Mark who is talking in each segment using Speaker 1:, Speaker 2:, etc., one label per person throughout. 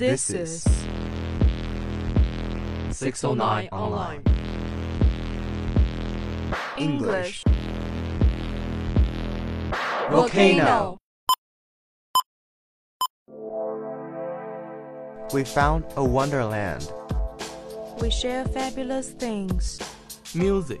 Speaker 1: This is
Speaker 2: 609 Online.
Speaker 1: English.
Speaker 2: Volcano.
Speaker 3: We found a wonderland.
Speaker 1: We share fabulous things.
Speaker 2: Music.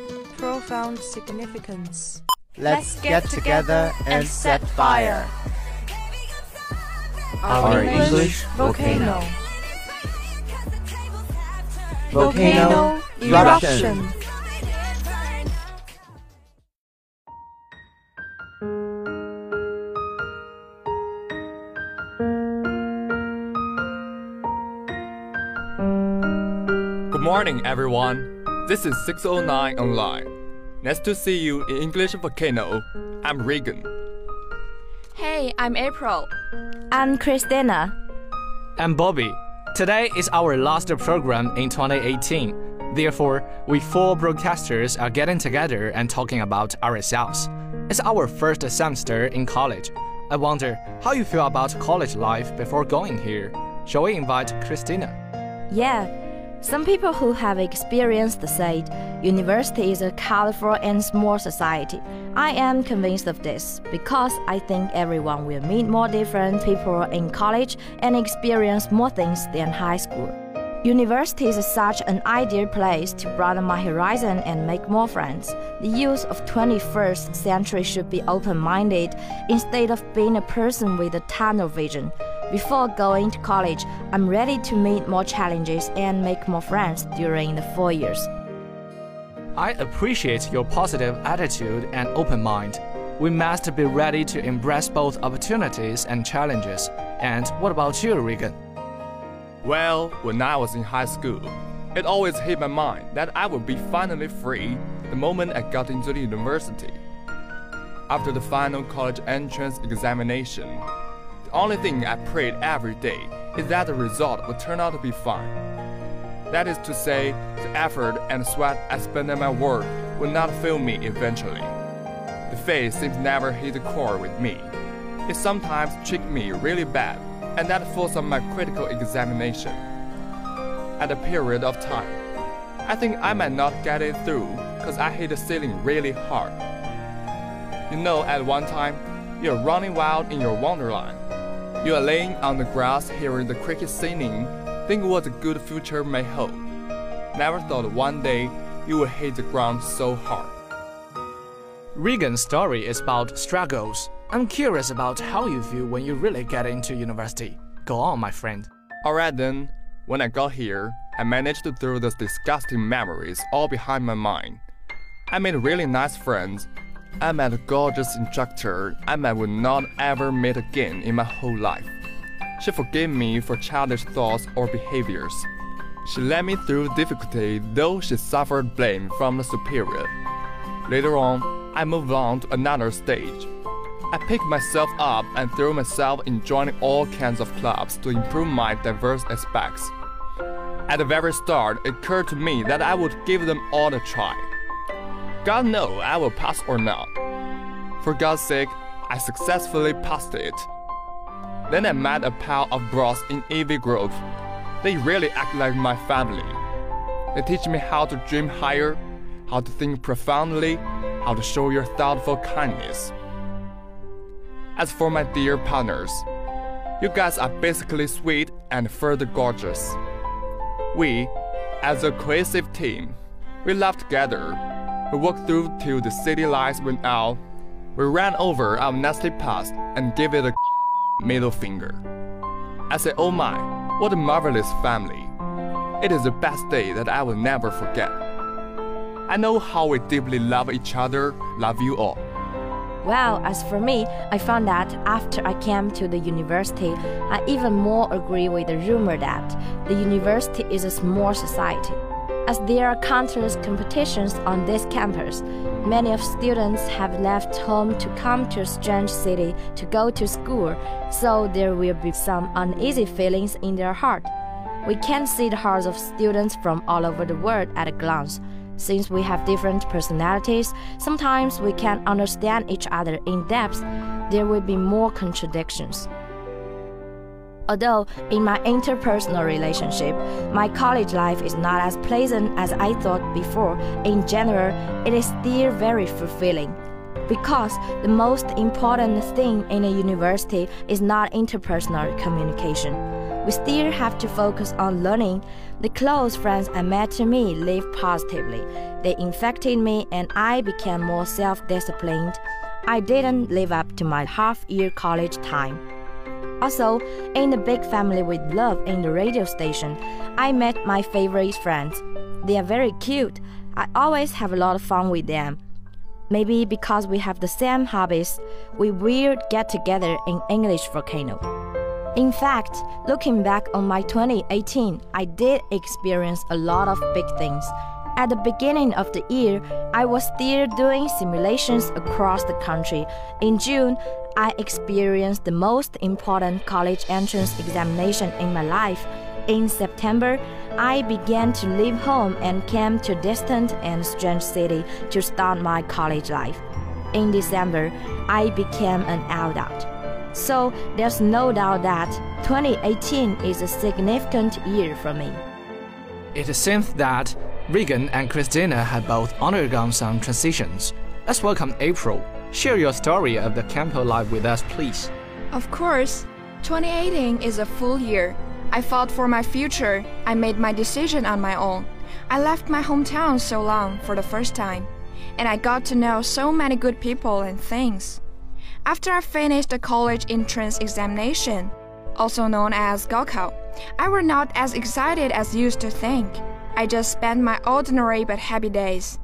Speaker 1: Profound significance.
Speaker 3: Let's get together and set fire.
Speaker 1: Our,
Speaker 3: English
Speaker 1: English
Speaker 3: volcano.
Speaker 1: volcano.
Speaker 3: Volcano
Speaker 1: eruption.
Speaker 3: eruption.
Speaker 4: Good morning, everyone. This is 609 Online. Nice to see you in English Volcano. I'm Regan.
Speaker 5: Hey, I'm April.
Speaker 6: I'm Christina.
Speaker 7: I'm Bobby. Today is our last program in 2018. Therefore, we four broadcasters are getting together and talking about ourselves. It's our first semester in college. I wonder how you feel about college life before going here. Shall we invite Christina?
Speaker 6: Yeah, some people who have experienced said university is a colorful and small society. I am convinced of this because I think everyone will meet more different people in college and experience more things than high school. University is such an ideal place to broaden my horizon and make more friends. The youth of 21st century should be open-minded instead of being a person with a tunnel vision. Before going to college, I'm ready to meet more challenges and make more friends during the four years.
Speaker 7: I appreciate your positive attitude and open mind. We must be ready to embrace both opportunities and challenges. And what about you, Regan?
Speaker 4: Well, when I was in high school, it always hit my mind that I would be finally free the moment I got into the university. After the final college entrance examination, the only thing I prayed every day is that the result would turn out to be fine. That is to say, the effort and sweat I spent on my work would not fail me eventually. The faith seems never hit the core with me. It sometimes tricked me really bad, and that forced on my critical examination. At a period of time, I think I might not get it through because I hit the ceiling really hard. You know, at one time, you're running wild in your wonderland. You are laying on the grass hearing the crickets singing, think what a good future may hold. Never thought one day you would hit the ground so hard.
Speaker 7: Regan's story is about struggles. I'm curious about how you feel when you really get into university. Go on, my friend.
Speaker 4: Alright then, when I got here, I managed to throw those disgusting memories all behind my mind. I made really nice friends. I met a gorgeous instructor I might would not ever meet again in my whole life. She forgave me for childish thoughts or behaviors. She led me through difficulty though she suffered blame from the superior. Later on, I moved on to another stage. I picked myself up and threw myself in joining all kinds of clubs to improve my diverse aspects. At the very start, it occurred to me that I would give them all a try. God know I will pass or not. For God's sake, I successfully passed it. Then I met a pile of bros in Ivy Grove. They really act like my family. They teach me how to dream higher, how to think profoundly, how to show your thoughtful kindness. As for my dear partners, you guys are basically sweet and further gorgeous. We, as a cohesive team, we laughed together. We walked through till the city lights went out. We ran over our nasty past and gave it a middle finger. I said, oh my, what a marvelous family. It is the best day that I will never forget. I know how we deeply love each other, love you all.
Speaker 6: Well, as for me, I found that after I came to the university, I even more agree with the rumor that the university is a small society. As there are countless competitions on this campus, many of students have left home to come to a strange city to go to school, so there will be some uneasy feelings in their heart. We can see the hearts of students from all over the world at a glance. Since we have different personalities, sometimes we can't understand each other in depth. There will be more contradictions. Although in my interpersonal relationship, my college life is not as pleasant as I thought before, in general, it is still very fulfilling. Because the most important thing in a university is not interpersonal communication. We still have to focus on learning. The close friends I met to me live positively. They infected me and I became more self disciplined. I didn't live up to my half year college time. Also, in the big family with love in the radio station, I met my favorite friends. They are very cute. I always have a lot of fun with them. Maybe because we have the same hobbies, we will get together in English Volcano. In fact, looking back on my 2018, I did experience a lot of big things. At the beginning of the year, I was still doing simulations across the country. In June, I experienced the most important college entrance examination in my life. In September, I began to leave home and came to distant and strange city to start my college life. In December, I became an adult. So there's no doubt that 2018 is a significant year for me.
Speaker 7: It seems that Regan and Christina have both undergone some transitions. Let's welcome April. Share your story of the campus life with us, please.
Speaker 5: Of course. 2018 is a full year. I fought for my future. I made my decision on my own. I left my hometown so long for the first time. And I got to know so many good people and things. After I finished the college entrance examination, also known as Gaokao, I was not as excited as used to think. I just spent my ordinary but happy days.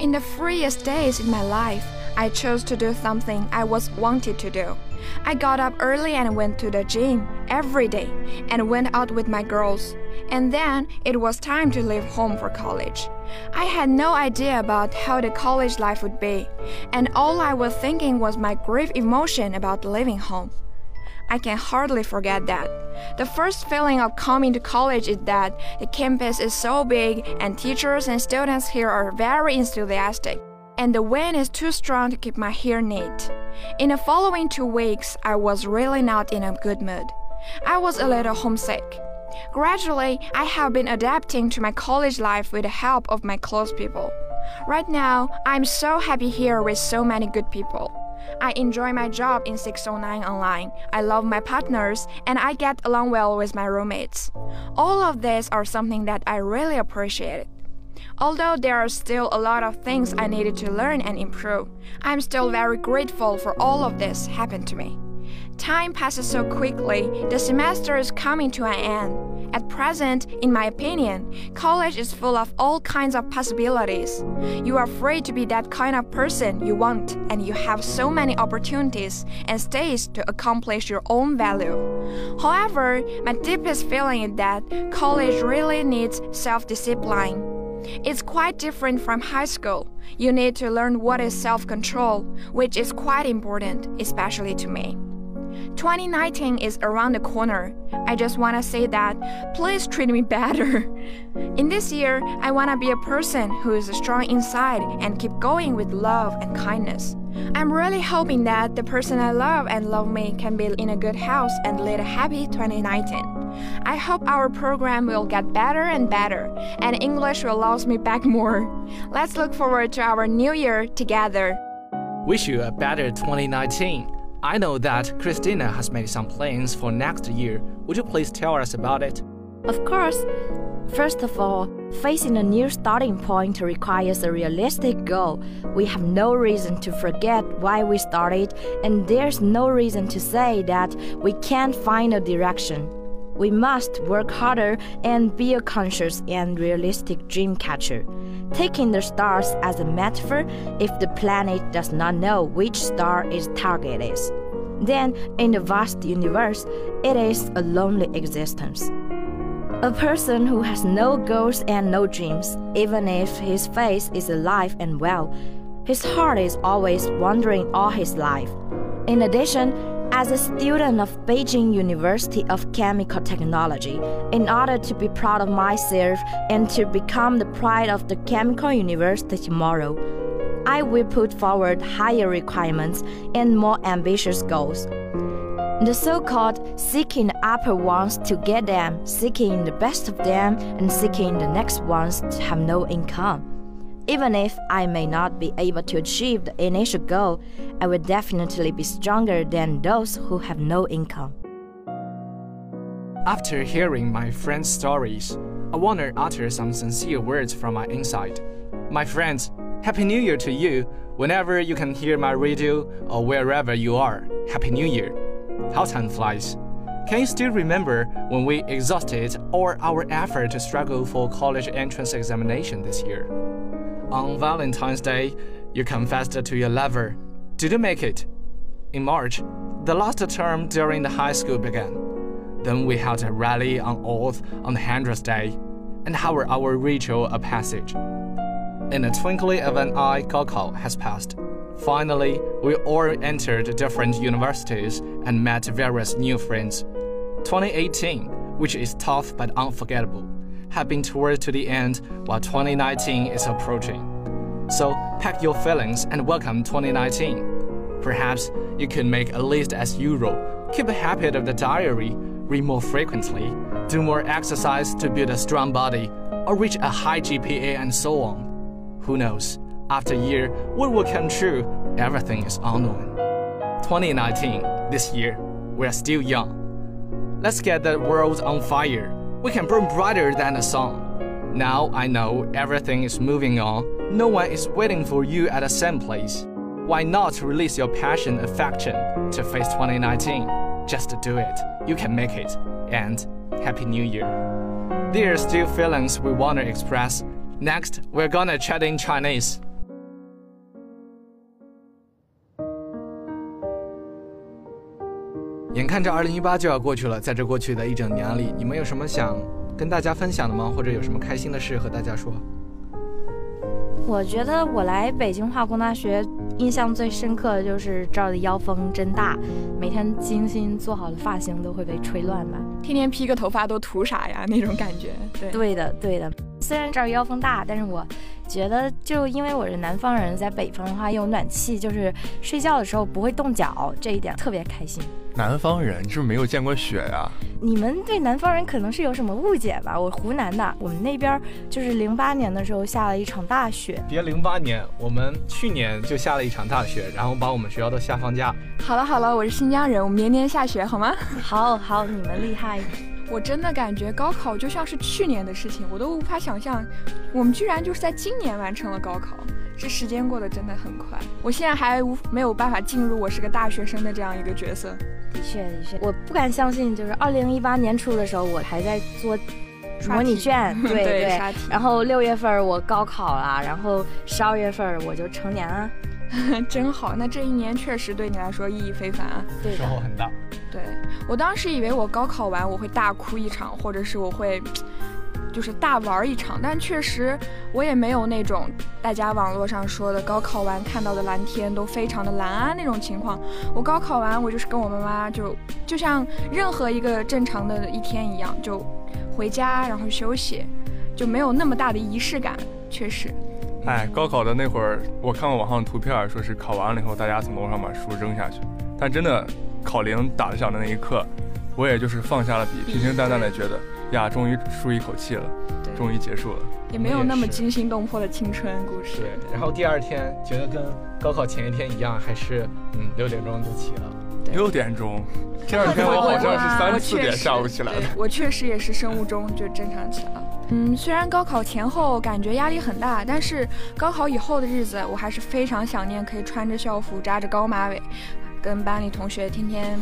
Speaker 5: In the freest days in my life, I chose to do something I was wanted to do. I got up early and went to the gym every day and went out with my girls. And then it was time to leave home for college. I had no idea about how the college life would be, and all I was thinking was my grief emotion about leaving home. I can hardly forget that. The first feeling of coming to college is that the campus is so big and teachers and students here are very enthusiastic, and the wind is too strong to keep my hair neat. In the following two weeks, I was really not in a good mood. I was a little homesick. Gradually, I have been adapting to my college life with the help of my close people. Right now, I'm so happy here with so many good people. I enjoy my job in 609 Online. I love my partners and I get along well with my roommates. All of these are something that I really appreciate. Although there are still a lot of things I needed to learn and improve, I'm still very grateful for all of this happened to me. Time passes so quickly, the semester is coming to an end. At present, in my opinion, college is full of all kinds of possibilities. You are free to be that kind of person you want, and you have so many opportunities and stages to accomplish your own value. However, my deepest feeling is that college really needs self discipline. It's quite different from high school. You need to learn what is self control, which is quite important, especially to me. 2019 is around the corner. I just want to say that please treat me better. In this year, I want to be a person who is strong inside and keep going with love and kindness. I'm really hoping that the person I love and love me can be in a good house and lead a happy 2019. I hope our program will get better and better, and English will love me back more. Let's look forward to our new year together.
Speaker 7: Wish you a better 2019. I know that Christina has made some plans for next year. Would you please tell us about it?
Speaker 6: Of course. First of all, facing a new starting point requires a realistic goal. We have no reason to forget why we started, and there's no reason to say that we can't find a direction. We must work harder and be a conscious and realistic dream catcher. Taking the stars as a metaphor, if the planet does not know which star its target is, then in the vast universe, it is a lonely existence. A person who has no goals and no dreams, even if his face is alive and well, his heart is always wandering all his life. In addition, as a student of Beijing University of Chemical Technology, in order to be proud of myself and to become the pride of the Chemical University tomorrow, I will put forward higher requirements and more ambitious goals. The so called seeking the upper ones to get them, seeking the best of them, and seeking the next ones to have no income. Even if I may not be able to achieve the initial goal, I will definitely be stronger than those who have no income.
Speaker 7: After hearing my friend's stories, I want to utter some sincere words from my inside. My friends, Happy New Year to you whenever you can hear my radio or wherever you are. Happy New Year. How time flies. Can you still remember when we exhausted all our effort to struggle for college entrance examination this year? On Valentine's Day, you confessed to your lover. Did you make it? In March, the last term during the high school began. Then we held a rally on Earth on the hundredth day, and held our ritual of passage. In the twinkling of an eye, Gaokao has passed. Finally, we all entered different universities and met various new friends. 2018, which is tough but unforgettable, have been towards to the end while 2019 is approaching. So pack your feelings and welcome 2019. Perhaps you can make a list as usual, keep a habit of the diary, read more frequently, do more exercise to build a strong body, or reach a high GPA and so on. Who knows? After a year, what will come true? Everything is unknown. 2019, this year, we are still young. Let's get the world on fire. We can burn brighter than the sun. Now I know everything is moving on. No one is waiting for you at the same place. Why not release your passion affection to face 2019? Just do it. You can make it. And Happy New Year. There are still feelings we want to express. Next, we're gonna chat in Chinese. 眼看着二零一八就要过去了，在这过去的一整年里，你们有什么想跟大家分享的吗？或者有什么开心的事和大家说？
Speaker 6: 我觉得我来北京化工大学，印象最深刻的就是这儿的妖风真大，每天精心做好的发型都会被吹乱吧，
Speaker 5: 天天披个头发都图啥呀？那种感觉。对，
Speaker 6: 对的，对的。虽然这儿妖风大，但是我觉得就因为我是南方人，在北方的话有暖气，就是睡觉的时候不会冻脚，这一点特别开心。
Speaker 4: 南方人，你是不是没有见过雪呀？
Speaker 6: 你们对南方人可能是有什么误解吧？我湖南的，我们那边就是零八年的时候下了一场大雪。
Speaker 7: 别零八年，我们去年就下了一场大雪，然后把我们学校都下放假。
Speaker 5: 好了好了，我是新疆人，我们年年下雪好吗？
Speaker 6: 好好，你们厉害。
Speaker 5: 我真的感觉高考就像是去年的事情，我都无法想象，我们居然就是在今年完成了高考。这时间过得真的很快，我现在还无没有办法进入我是个大学生的这样一个角色。
Speaker 6: 的确的确，我不敢相信，就是二零一八年初的时候，我还在做模拟卷，对对。然后六月份我高考了，然后十二月份我就成年了，
Speaker 5: 真好。那这一年确实对你来说意义非凡啊，
Speaker 7: 收获很大。
Speaker 5: 对我当时以为我高考完我会大哭一场，或者是我会。就是大玩一场，但确实我也没有那种大家网络上说的高考完看到的蓝天都非常的蓝啊那种情况。我高考完，我就是跟我妈妈就就像任何一个正常的一天一样，就回家然后休息，就没有那么大的仪式感。确实，
Speaker 4: 哎，高考的那会儿，我看过网上的图片，说是考完了以后大家从楼上把书扔下去，但真的考铃打响的那一刻，我也就是放下了笔，平平淡淡的觉得。呀，终于舒一口气了，终于结束了，
Speaker 5: 也没有那么惊心动魄的青春故事。
Speaker 7: 对，然后第二天觉得跟高考前一天一样，还是嗯六点钟就起了。
Speaker 4: 六点钟，第二天我好像是三四点下午起来的。
Speaker 5: 我确实也是生物钟就正常起来了。嗯，虽然高考前后感觉压力很大，但是高考以后的日子，我还是非常想念可以穿着校服、扎着高马尾，跟班里同学天天。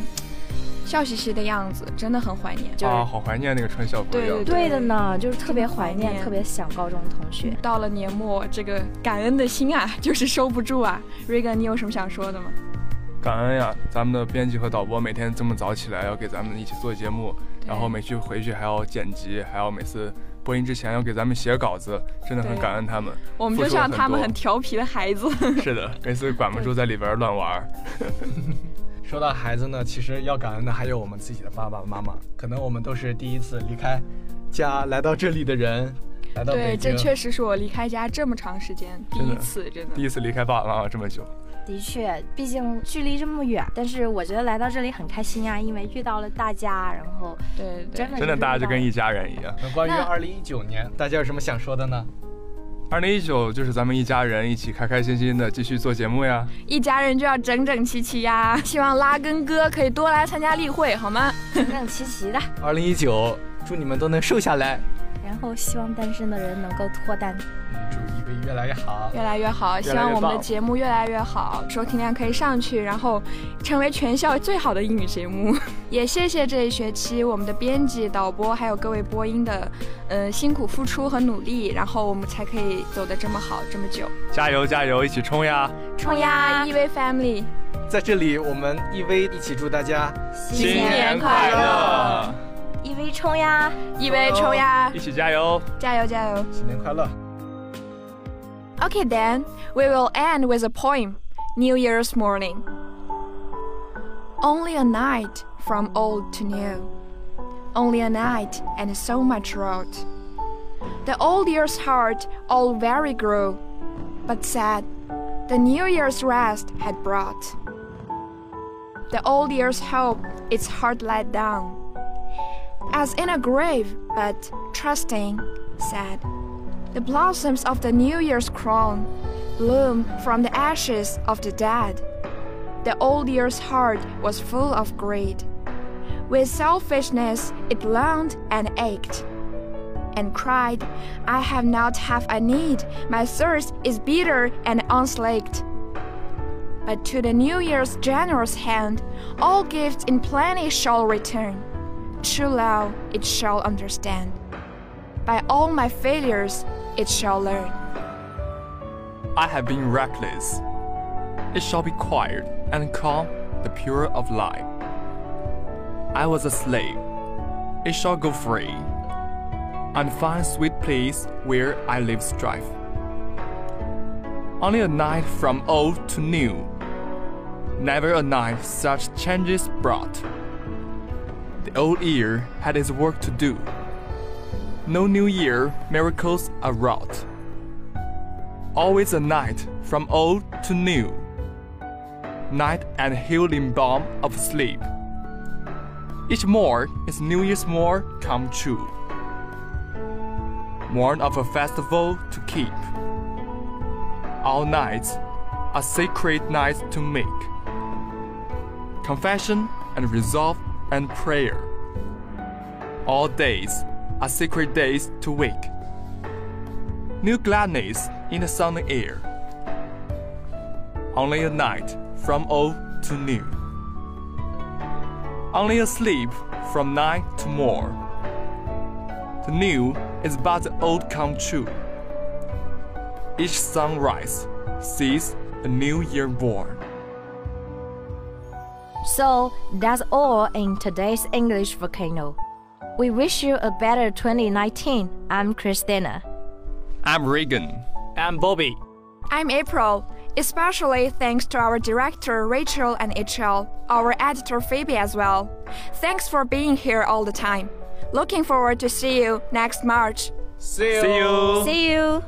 Speaker 5: 笑嘻嘻的样子，真的很怀念。
Speaker 4: 啊，好怀念那个穿校服的样子。
Speaker 6: 对的呢，就是特别怀
Speaker 5: 怀
Speaker 6: 念，特别想高中同学。
Speaker 5: 到了年末，这个感恩的心啊，就是收不住啊。Regan，你有什么想说的吗？
Speaker 4: 感恩呀，咱们的编辑和导播每天这么早起来要给咱们一起做节目，然后每去回去还要剪辑，还要每次播音之前要给咱们写稿子，真的很感恩他们。
Speaker 5: 我们就像他们
Speaker 4: 很
Speaker 5: 调皮的孩子。
Speaker 4: 是的，每次管不住在里边乱玩儿。
Speaker 7: 说到孩子呢，其实要感恩的还有我们自己的爸爸妈妈，可能我们都是第一次离开家来到这里的人，来到
Speaker 5: 对，
Speaker 7: 北京。
Speaker 5: 这确实是我离开家这么长时间第一次，真的
Speaker 4: 第。一次离开爸爸妈妈这么久，
Speaker 6: 的确，毕竟距离这么远，但是我觉得来到这里很开心啊，因为遇到了大家，然后
Speaker 5: 对对
Speaker 6: 真的
Speaker 4: 真的大家就跟一家人一样。
Speaker 7: 那关于
Speaker 5: 那
Speaker 7: 二零一九年，大家有什么想说的呢？
Speaker 4: 二零一九就是咱们一家人一起开开心心的继续做节目呀。
Speaker 5: 一家人就要整整齐齐呀！希望拉根哥可以多来参加例会，好吗？
Speaker 6: 整整齐齐的。
Speaker 7: 二零一九，祝你们都能瘦下来，
Speaker 6: 然后希望单身的人能够脱单。
Speaker 7: 嗯，越来越好。
Speaker 5: 越来越好，希望我们的节目越来越好，收听量可以上去，然后成为全校最好的英语节目。也谢谢这一学期我们的编辑、导播还有各位播音的，呃，辛苦付出和努力，然后我们才可以走得这么好这么久。
Speaker 4: 加油加油，一起冲呀！
Speaker 5: 冲呀，EV Family！
Speaker 7: 在这里，我们 EV 一起祝大家
Speaker 4: 新年快乐，
Speaker 6: 一 v 冲呀
Speaker 5: ！，EV 冲呀
Speaker 4: 一，起加油！
Speaker 5: 加油加油！
Speaker 7: 新年快乐。
Speaker 5: Okay, then we will end with a poem New Year's Morning. Only a night from old to new. Only a night and so much wrought. The old year's heart all weary grew, but sad the new year's rest had brought. The old year's hope its heart let down, as in a grave, but trusting, sad. The blossoms of the New Year's crown bloom from the ashes of the dead. The old year's heart was full of greed. With selfishness it longed and ached, and cried, I have not half I need, my thirst is bitter and unslaked. But to the New Year's generous hand, all gifts in plenty shall return. True love it shall understand. By all my failures it shall learn.
Speaker 4: I have been reckless. It shall be quiet and calm, the pure of life. I was a slave. It shall go free, and find sweet place where I live strife. Only a night from old to new. Never a night such changes brought. The old year had its work to do. No new year miracles are wrought. Always a night from old to new. Night and healing balm of sleep. Each morn is New Year's morn come true. Morn of a festival to keep. All nights are sacred nights to make. Confession and resolve and prayer. All days are sacred days to wake. New gladness in the sunny air. Only a night from old to new. Only a sleep from night to morn. The new is but the old come true. Each sunrise sees a new year born.
Speaker 6: So that's all in today's English Volcano. We wish you a better 2019. I'm Christina.
Speaker 4: I'm Regan.
Speaker 7: I'm Bobby.
Speaker 5: I'm April. Especially thanks to our director Rachel and HL, our editor Phoebe as well. Thanks for being here all the time. Looking forward to see you next March.
Speaker 7: See you.
Speaker 4: See you.
Speaker 6: See you.